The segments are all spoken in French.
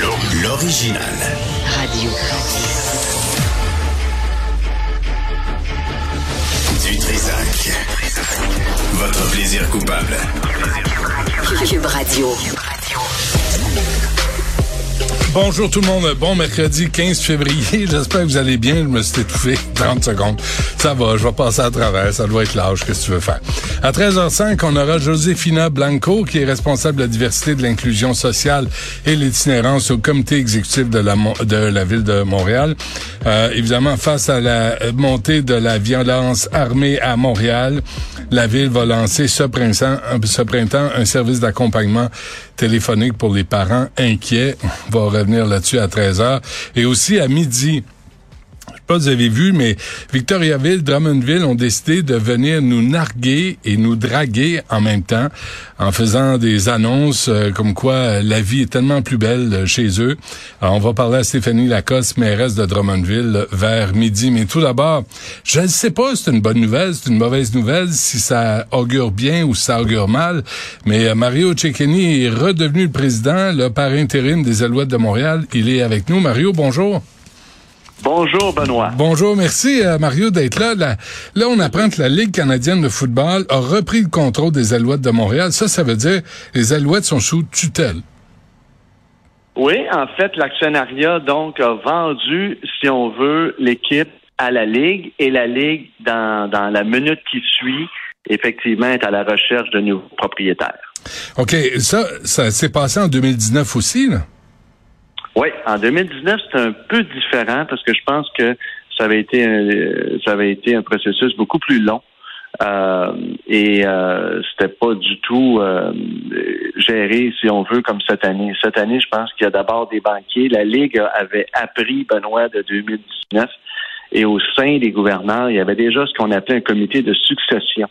L'o- L'original. Radio. Du Trisac. Votre plaisir coupable. Cube Radio. Bonjour tout le monde, bon mercredi 15 février, j'espère que vous allez bien, je me suis étouffé 30 secondes. Ça va, je vais passer à travers, ça doit être l'âge, qu'est-ce que tu veux faire? À 13h05, on aura Josefina Blanco, qui est responsable de la diversité, de l'inclusion sociale et l'itinérance au comité exécutif de la, ville de Montréal. Euh, évidemment, face à la montée de la violence armée à Montréal, la ville va lancer ce printemps un service d'accompagnement téléphonique pour les parents inquiets. Va revenir là-dessus à 13h. Et aussi à midi, pas si vous avez vu, mais Victoriaville, Drummondville ont décidé de venir nous narguer et nous draguer en même temps en faisant des annonces euh, comme quoi la vie est tellement plus belle euh, chez eux. On va parler à Stéphanie Lacoste, mairesse de Drummondville, vers midi. Mais tout d'abord, je ne sais pas si c'est une bonne nouvelle, c'est une mauvaise nouvelle, si ça augure bien ou si ça augure mal. Mais euh, Mario Cecchini est redevenu le président, le par intérim des Alouettes de Montréal. Il est avec nous. Mario, bonjour. Bonjour, Benoît. Bonjour, merci euh, Mario d'être là. là. Là, on apprend que la Ligue canadienne de football a repris le contrôle des Alouettes de Montréal. Ça, ça veut dire les Alouettes sont sous tutelle. Oui, en fait, l'actionnariat, donc, a vendu, si on veut, l'équipe à la Ligue et la Ligue, dans, dans la minute qui suit, effectivement, est à la recherche de nouveaux propriétaires. OK, ça, ça s'est passé en 2019 aussi, là? Oui, en 2019, c'est un peu différent parce que je pense que ça avait été un, ça avait été un processus beaucoup plus long. Euh, et euh, c'était pas du tout euh, géré, si on veut, comme cette année. Cette année, je pense qu'il y a d'abord des banquiers. La Ligue avait appris, Benoît, de 2019. Et au sein des gouverneurs, il y avait déjà ce qu'on appelait un comité de succession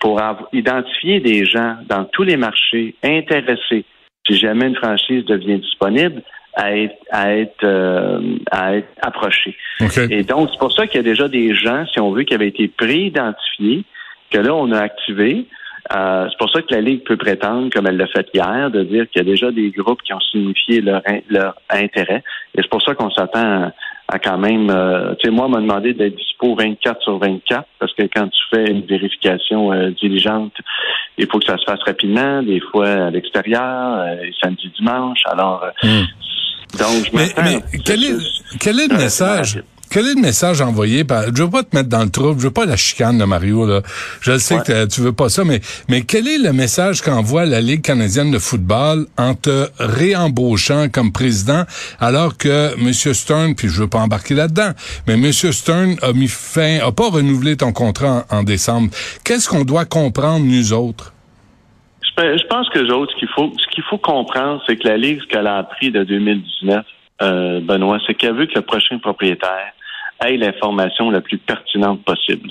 pour identifier des gens dans tous les marchés intéressés, si jamais une franchise devient disponible, à être, à être, euh, à être approchés. OK. Et donc, c'est pour ça qu'il y a déjà des gens, si on veut, qui avaient été pré-identifiés, que là, on a activé. Euh, c'est pour ça que la Ligue peut prétendre, comme elle l'a fait hier, de dire qu'il y a déjà des groupes qui ont signifié leur, in- leur intérêt. Et c'est pour ça qu'on s'attend à, quand même... euh, tu sais, moi, on m'a demandé d'être dispo 24 sur 24, parce que quand tu fais une vérification euh, diligente, il faut que ça se fasse rapidement, des fois à l'extérieur, euh, samedi, dimanche. Alors, Hmm. donc, je Mais, mais quel, est, processus quel est le message? Quel est le message envoyé par, je veux pas te mettre dans le trouble, je veux pas la chicane de Mario, là. Je le sais Ouais. que tu veux pas ça, mais, mais quel est le message qu'envoie la Ligue canadienne de football en te réembauchant comme président alors que M. Stern, puis je veux pas embarquer là-dedans, mais M. Stern a mis fin, a pas renouvelé ton contrat en, en décembre. Qu'est-ce qu'on doit comprendre, nous autres? Je pe- je pense que autres, ce qu'il faut, ce qu'il faut comprendre, c'est que la Ligue, ce qu'elle a appris de 2019, euh, Benoît, c'est qu'elle veut que le prochain propriétaire ait l'information la plus pertinente possible.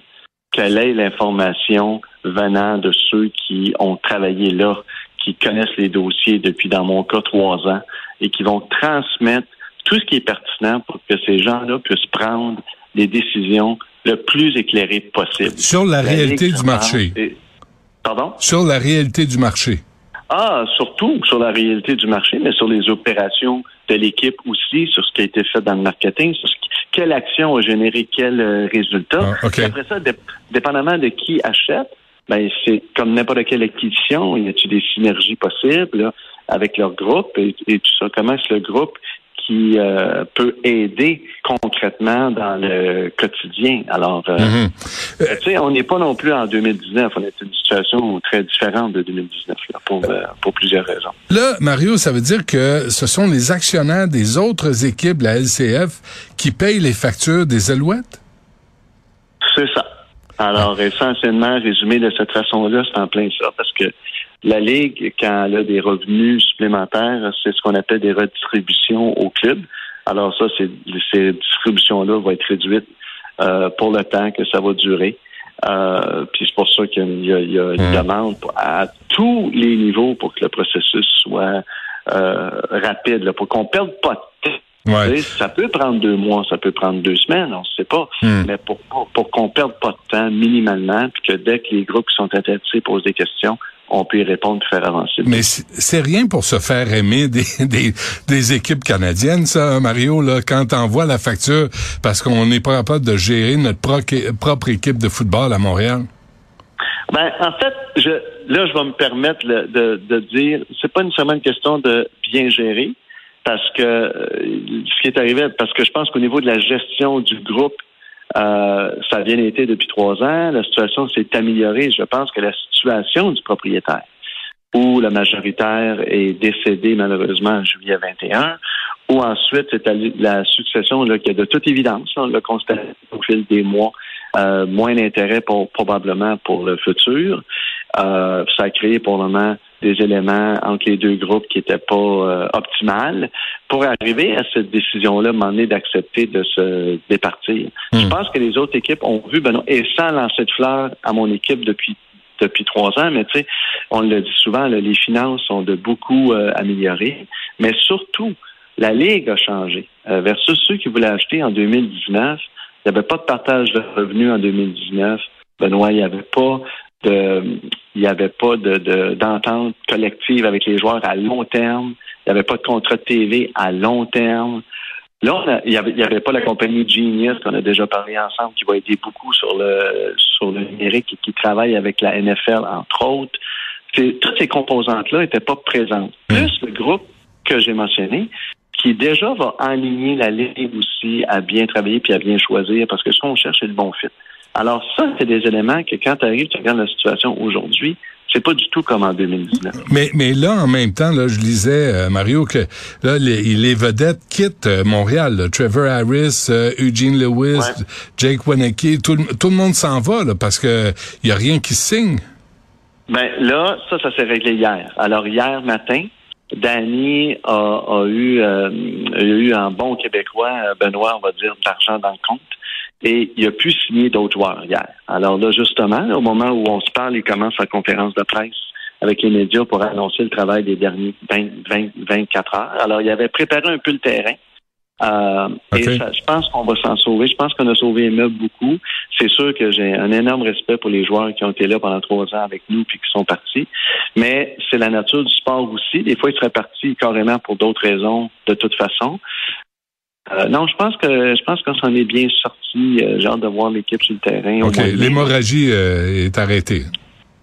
Qu'elle ait l'information venant de ceux qui ont travaillé là, qui connaissent les dossiers depuis, dans mon cas, trois ans, et qui vont transmettre tout ce qui est pertinent pour que ces gens-là puissent prendre des décisions le plus éclairées possible. Sur la réalité du marché. et- Pardon? Sur la réalité du marché. Ah, surtout sur la réalité du marché, mais sur les opérations de l'équipe aussi, sur ce qui a été fait dans le marketing, sur ce qui- quelle action a généré quel euh, résultat. Ah, OK. Puis Après ça, dé- dépendamment de qui achète, ben c'est comme n'importe quelle acquisition, y a-t-il des synergies possibles là, avec leur groupe et, et tout ça? Comment est-ce le groupe qui euh, peut aider concrètement dans le quotidien. Alors, euh, Mhm. tu sais, on n'est pas non plus en 2019. On est dans une situation très différente de 2019 là, pour, euh, pour plusieurs raisons. Là, Mario, ça veut dire que ce sont les actionnaires des autres équipes de la LCF qui payent les factures des Alouettes? C'est ça. Alors, essentiellement, résumé de cette façon-là, c'est en plein ça, parce que la Ligue, quand elle a des revenus supplémentaires, c'est ce qu'on appelle des redistributions au club. Alors ça, c'est, ces distributions-là vont être réduites euh, pour le temps que ça va durer. Euh, puis c'est pour ça qu'il y a, il y a une demande pour- à tous les niveaux pour que le processus soit euh, rapide, là, pour qu'on perde pas de. Ouais. Ça peut prendre deux mois, ça peut prendre deux semaines, on ne sait pas. Hmm. Mais pour, pour, pour qu'on perde pas de temps minimalement, puis que dès que les groupes qui sont intéressés posent des questions, on peut y répondre et faire avancer. Mais c'est rien pour se faire aimer des, des, des équipes canadiennes, ça, hein, Mario, là, quand t'envoies la facture parce qu'on n'est pas capable de gérer notre pro- propre équipe de football à Montréal? Ben, en fait, je, là, je vais me permettre de, de dire, c'est pas nécessairement une question de bien gérer, parce que euh, ce qui est arrivé, parce que je pense qu'au niveau de la gestion du groupe, euh, ça a bien été depuis trois ans. La situation s'est améliorée. Je pense que la situation du propriétaire, où le majoritaire est décédé malheureusement en juillet 21, ou ensuite c'est la- succession là, qui a de toute évidence, on l'a constaté au fil des mois, euh, moins d'intérêt pour probablement pour le futur. Euh, ça a créé pour le moment des éléments entre les deux groupes qui n'étaient pas euh, optimales pour arriver à cette décision-là, donné, d'accepter de se départir. Je pense que les autres équipes ont vu, ben non, et sans lancer de fleurs à mon équipe depuis depuis trois ans, mais tu sais, on le dit souvent, là, les finances sont de beaucoup euh, améliorées, mais surtout, la Ligue a changé. Euh, versus ceux qui voulaient acheter en 2019, il n'y avait pas de partage de revenus en 2019. Benoît, il n'y avait pas de, il n'y avait pas de, de- d'entente collective avec les joueurs à long terme. Il n'y avait pas de contrat de TV à long terme. Là, on a- il n'y avait, pas la compagnie Genius qu'on a déjà parlé ensemble qui va aider beaucoup sur le sur le numérique et qui travaille avec la NFL, entre autres. Toutes ces composantes-là n'étaient pas présentes. Plus le groupe que j'ai mentionné, qui déjà va aligner la ligue aussi à bien travailler puis à bien choisir, parce que ce qu'on cherche, c'est le bon fit. Alors ça, c'est des éléments que quand tu arrives, tu regardes la situation aujourd'hui, c'est pas du tout comme en 2019. Mais, mais là, en même temps, là, je lisais, euh, Mario, que là, les, les vedettes quittent euh, Montréal. là. Trevor Harris, euh, Eugene Lewis, Ouais. Jake Waneke, tout, le- tout le monde s'en va là, parce que il y a rien qui signe. Ben là, ça, ça s'est réglé hier. Alors hier matin, Danny a, a eu euh, a eu un bon québécois, Benoît, on va dire, d'argent dans le compte. Et il a pu signer d'autres joueurs hier. Alors là, justement, au moment où on se parle, il commence sa conférence de presse avec les médias pour annoncer le travail des derniers 20, 20, 24 heures. Alors, il avait préparé un peu le terrain. Euh. Et ça- je pense qu'on va s'en sauver. Je pense qu'on a sauvé les meubles beaucoup. C'est sûr que j'ai un énorme respect pour les joueurs qui ont été là pendant trois ans avec nous puis qui sont partis. Mais c'est la nature du sport aussi. Des fois, ils seraient partis carrément pour d'autres raisons, de toute façon. Euh, non, je pense que je pense qu'on s'en est bien sorti. Euh, hâte de voir l'équipe sur le terrain. l'hémorragie euh, est arrêtée.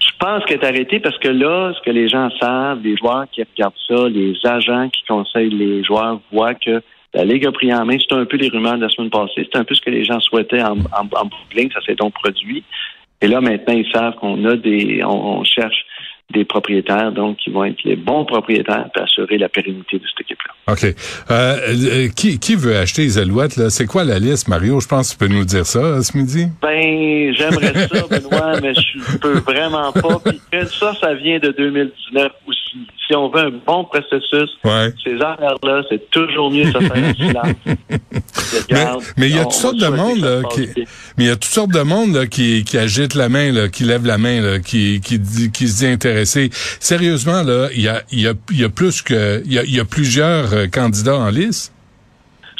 Je pense qu'elle est arrêtée parce que là, ce que les gens savent, les joueurs qui regardent ça, les agents qui conseillent les joueurs voient que la Ligue a pris en main. C'était un peu les rumeurs de la semaine passée. C'était un peu ce que les gens souhaitaient en, en. Ça s'est donc produit. Et là, maintenant, ils savent qu'on a des, on, on cherche des propriétaires, donc qui vont être les bons propriétaires pour assurer la pérennité de cette équipe-là. OK. Euh, euh, qui, qui veut acheter les Alouettes? là? C'est quoi la liste, Mario? Je pense que tu peux nous dire ça euh, ce midi. Ben, j'aimerais ça, Benoît, mais je peux vraiment pas. Puis ça, ça vient de 2019 aussi. Si on veut un bon processus, Ouais. ces affaires-là, c'est toujours mieux de se faire en silence. Mais il y a toutes sortes de monde là, qui, mais il y a toutes sortes de monde là, qui, qui agite la main, là, qui lève la main, là, qui, qui, dit, qui se dit intéressé. Sérieusement là, il y a, y a, il y a plus que, il y a, il y a plusieurs euh, candidats en lice?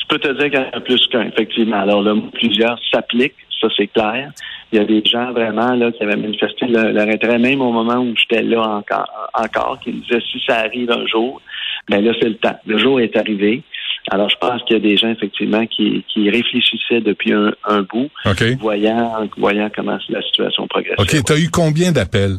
Je peux te dire qu'il y en a plus qu'un, effectivement. Alors là, plusieurs s'appliquent, ça c'est clair. Il y a des gens vraiment là qui avaient manifesté leur, leur intérêt, même au moment où j'étais là encore, encore, qui me disaient si ça arrive un jour, ben là c'est le temps. Le jour est arrivé. Alors je pense qu'il y a des gens effectivement qui, qui réfléchissaient depuis un, un bout, voyant, voyant comment la situation progressait. Ok. T'as eu combien d'appels?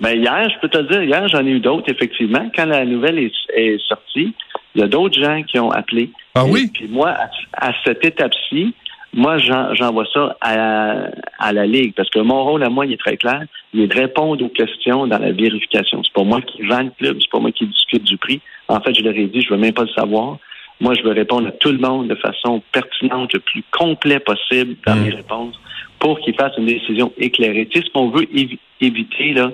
Ben hier, je peux te le dire, hier, j'en ai eu d'autres, effectivement. Quand la nouvelle est, est sortie, Il y a d'autres gens qui ont appelé. Ah Et oui? Puis moi, à, à cette étape-ci, moi, j'en- j'envoie ça à, à la Ligue parce que mon rôle à moi, il est très clair. Il est de répondre aux questions dans la vérification. C'est pas moi qui vends le club, c'est pas moi qui discute du prix. En fait, je leur ai dit, je veux même pas le savoir. Moi, je veux répondre à tout le monde de façon pertinente, le plus complet possible dans Mm. mes réponses pour qu'ils fassent une décision éclairée. Tu sais, ce qu'on veut évi- éviter, là,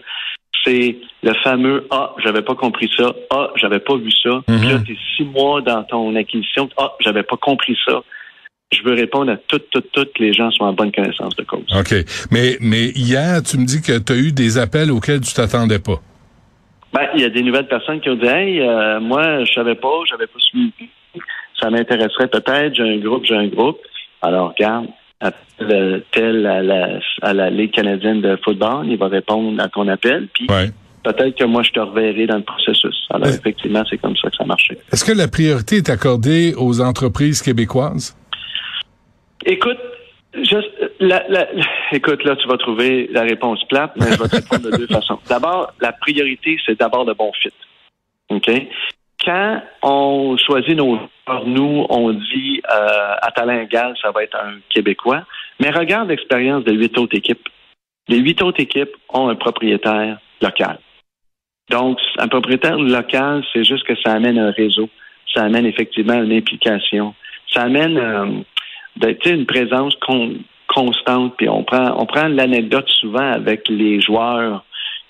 c'est le fameux Ah, j'avais pas compris ça. Ah, j'avais pas vu ça. Puis là, tu es six mois dans ton acquisition. Ah, j'avais pas compris ça. Je veux répondre à toutes, toutes, toutes les gens soient en bonne connaissance de cause. OK. Mais, mais hier, tu me dis que tu as eu des appels auxquels tu t'attendais pas. Ben, il y a des nouvelles personnes qui ont dit Hey, euh, moi, je savais pas, j'avais pas suivi. Ça m'intéresserait peut-être, j'ai un groupe, j'ai un groupe. Alors, regarde, appelle tel à la, à la Ligue canadienne de football, il va répondre à ton appel, puis Ouais. peut-être que moi, je te reverrai dans le processus. Alors, effectivement, c'est comme ça que ça marchait. Est-ce que la priorité est accordée aux entreprises québécoises? Écoute, juste, la, écoute, là, tu vas trouver la réponse plate, mais je vais te répondre de deux façons. D'abord, la priorité, c'est d'abord le bon fit. OK? Quand on choisit nos nous, on dit euh, à talent égal, ça va être un Québécois. Mais regarde l'expérience de huit autres équipes. Les huit autres équipes ont un propriétaire local. Donc, un propriétaire local, c'est juste que ça amène un réseau. Ça amène effectivement une implication. Ça amène euh, tu sais, une présence con- constante. Puis on prend, on prend l'anecdote souvent avec les joueurs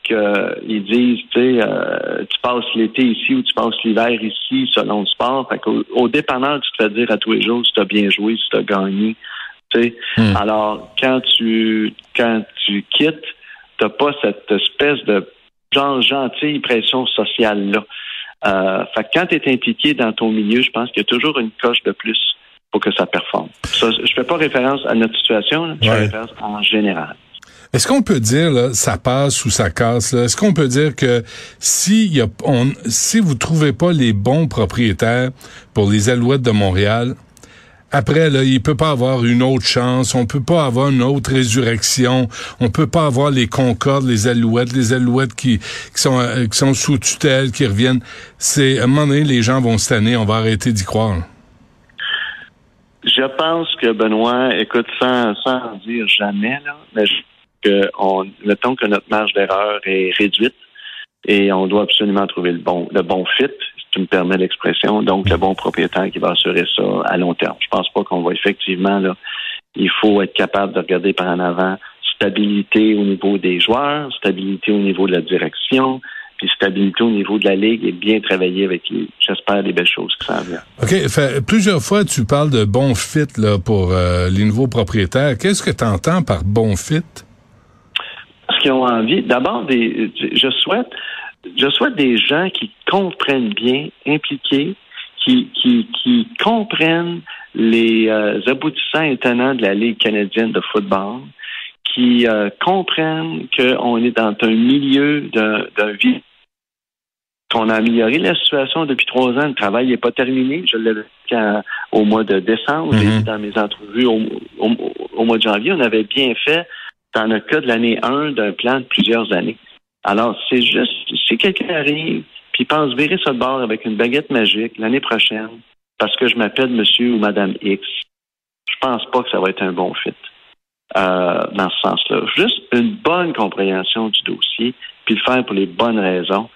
qu'ils disent, tu sais, euh, tu passes l'été ici ou tu passes l'hiver ici selon le sport. Fait qu'au au dépanneur, tu te fais dire à tous les jours si tu as bien joué, si tu as gagné. Tu. Hmm. Alors, quand tu quand tu quittes, t'as pas cette espèce de genre gentille pression sociale-là. Euh, fait que quand tu es impliqué dans ton milieu, je pense qu'il y a toujours une coche de plus pour que ça performe. Ça, je fais pas référence à notre situation, là, je Ouais. fais référence en général. Est-ce qu'on peut dire, là, ça passe ou ça casse? Est-ce qu'on peut dire que si, y a, on, si vous trouvez pas les bons propriétaires pour les Alouettes de Montréal, après, là, il peut pas avoir une autre chance, on peut pas avoir une autre résurrection, on peut pas avoir les Concordes, les Alouettes, les Alouettes qui, qui sont, euh, qui sont sous tutelle, qui reviennent. C'est, à un moment donné, les gens vont se tanner, on va arrêter d'y croire. Je pense que Benoît, écoute, sans, sans dire jamais, là, mais que on, mettons que notre marge d'erreur est réduite et on doit absolument trouver le bon, le bon fit, si tu me permets l'expression, donc le bon propriétaire qui va assurer ça à long terme. Je pense pas qu'on va effectivement, là, il faut être capable de regarder par en avant stabilité au niveau des joueurs, stabilité au niveau de la direction, puis stabilité au niveau de la ligue et bien travailler avec les, j'espère, les belles choses qui s'en viennent. OK. Fait, plusieurs fois, tu parles de bon fit là, pour euh, les nouveaux propriétaires. Qu'est-ce que tu entends par bon fit? Parce qu'ils ont envie. D'abord, des, je souhaite, je souhaite des gens qui comprennent bien, impliqués, qui, qui, qui comprennent les euh, aboutissants et tenants de la Ligue canadienne de football, qui euh, comprennent qu'on est dans un milieu d'un d'un vie qu'on a amélioré la situation depuis trois ans. Le travail n'est pas terminé. Je l'avais dit quand- au mois de décembre. J'ai Mhm. dit dans mes entrevues au, au, au mois de janvier, on avait bien fait dans le cas de l'année 1 d'un plan de plusieurs années. Alors, c'est juste, si quelqu'un arrive puis pense virer ce bord avec une baguette magique l'année prochaine parce que je m'appelle monsieur ou madame X, je pense pas que ça va être un bon fit euh, dans ce sens-là. Juste une bonne compréhension du dossier puis le faire pour les bonnes raisons,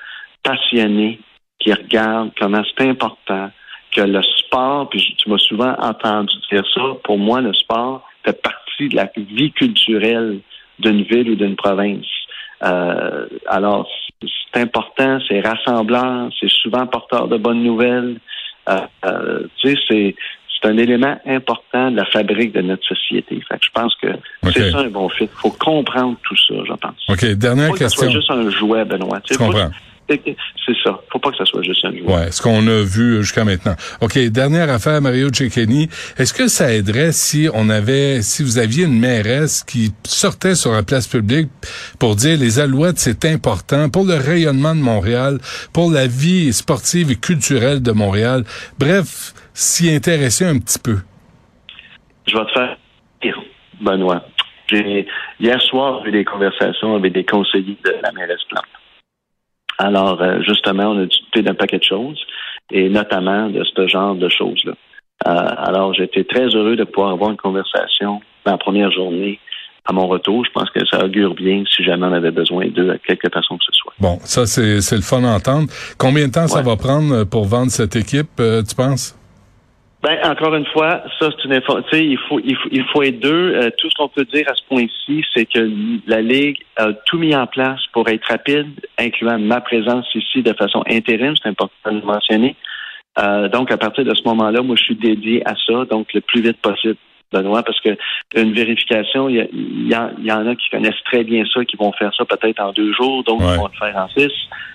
passionné, qui regarde comment c'est important que le sport, puis tu m'as souvent entendu dire ça, pour moi, le sport fait partie de la vie culturelle d'une ville ou d'une province. Euh, alors, c'est important, c'est rassemblant, c'est souvent porteur de bonnes nouvelles. Euh, euh, tu sais, c'est c'est un élément important de la fabrique de notre société. Fait que je pense que c'est ça un bon fit. Il faut comprendre tout ça, je pense. OK. Dernière Faut pas que ça question. soit juste un jouet, Benoît. Je comprends. C'est ça. Faut pas que ça soit juste un jouet. Ouais, ce qu'on a vu jusqu'à maintenant. OK, dernière affaire, Mario Cecchini. Est-ce que ça aiderait si on avait, si vous aviez une mairesse qui sortait sur la place publique pour dire les alouettes, c'est important pour le rayonnement de Montréal, pour la vie sportive et culturelle de Montréal. Bref, s'y intéresser un petit peu. Je vais te faire rire, Benoît. J'ai hier soir eu des conversations avec des conseillers de la mairesse Plante. Alors, euh, justement, on a discuté d'un paquet de choses. et notamment de ce genre de choses-là. Euh, alors, j'étais très heureux de pouvoir avoir une conversation dans la première journée à mon retour. Je pense que ça augure bien si jamais on avait besoin d'eux à quelque façon que ce soit. Bon, ça, c'est, c'est le fun d'entendre. Combien de temps ça va prendre pour vendre cette équipe, euh, tu penses? Ben, encore une fois, ça, c'est une info. Tu sais, il faut, il faut, il faut être deux. Euh, tout ce qu'on peut dire à ce point-ci, c'est que la Ligue a tout mis en place pour être rapide, incluant ma présence ici de façon intérim. C'est important de le mentionner. Euh, donc, à partir de ce moment-là, moi, je suis dédié à ça, donc le plus vite possible. Benoît, parce que une vérification, il y, en a qui connaissent très bien ça, qui vont faire ça peut-être en deux jours, d'autres vont le faire en six.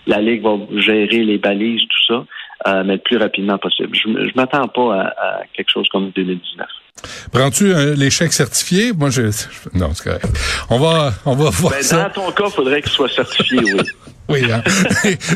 La Ligue va gérer les balises, tout ça, euh, mais le plus rapidement possible. Je ne m'attends pas à, quelque chose comme 2019. Prends-tu l'échec certifié? Moi, je, non, c'est correct. On va, on va voir ben, ça. Dans ton cas, il faudrait qu'il soit certifié, oui. Oui, hein?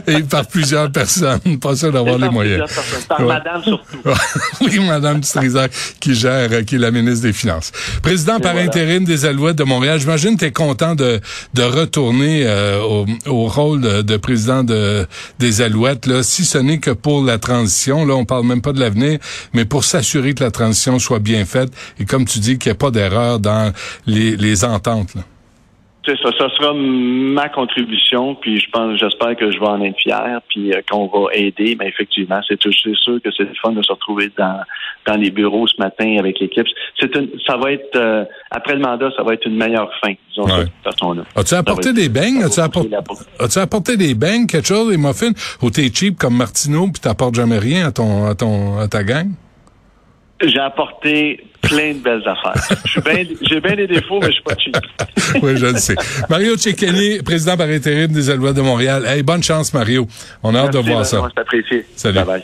et, par plusieurs personnes, pas sûr d'avoir les moyens. Par madame surtout. oui, madame Strisac, qui gère, qui est la ministre des Finances. Président par intérim des Alouettes de Montréal, j'imagine que tu es content de, de retourner euh, au, au, rôle de, président de, des Alouettes, là, si ce n'est que pour la transition. Là, on parle même pas de l'avenir, mais pour s'assurer que la transition soit bien faite et comme tu dis, qu'il n'y ait pas d'erreur dans les, les ententes. Là. C'est ça, ça sera ma contribution, puis je pense, j'espère que je vais en être fier, puis euh, qu'on va aider. Mais effectivement, c'est sûr que c'est fun de se retrouver dans dans les bureaux ce matin avec l'équipe. C'est une, ça va être euh, après le mandat, ça va être une meilleure fin, disons de cette façon-là. As-tu apporté des beignes? As-tu apporté, as apporté des beignes, quelque chose, des muffins, ou t'es cheap comme Martineau, puis t'apportes jamais rien à ton à ton à ta gang? J'ai apporté plein de belles affaires. J'ai bien des défauts, mais je suis pas cheap. oui, je le sais. Mario Cecchini, président par intérim des Alouettes de Montréal. Hey, bonne chance, Mario. On a hâte de voir ça. C'est apprécié. Salut. Bye bye.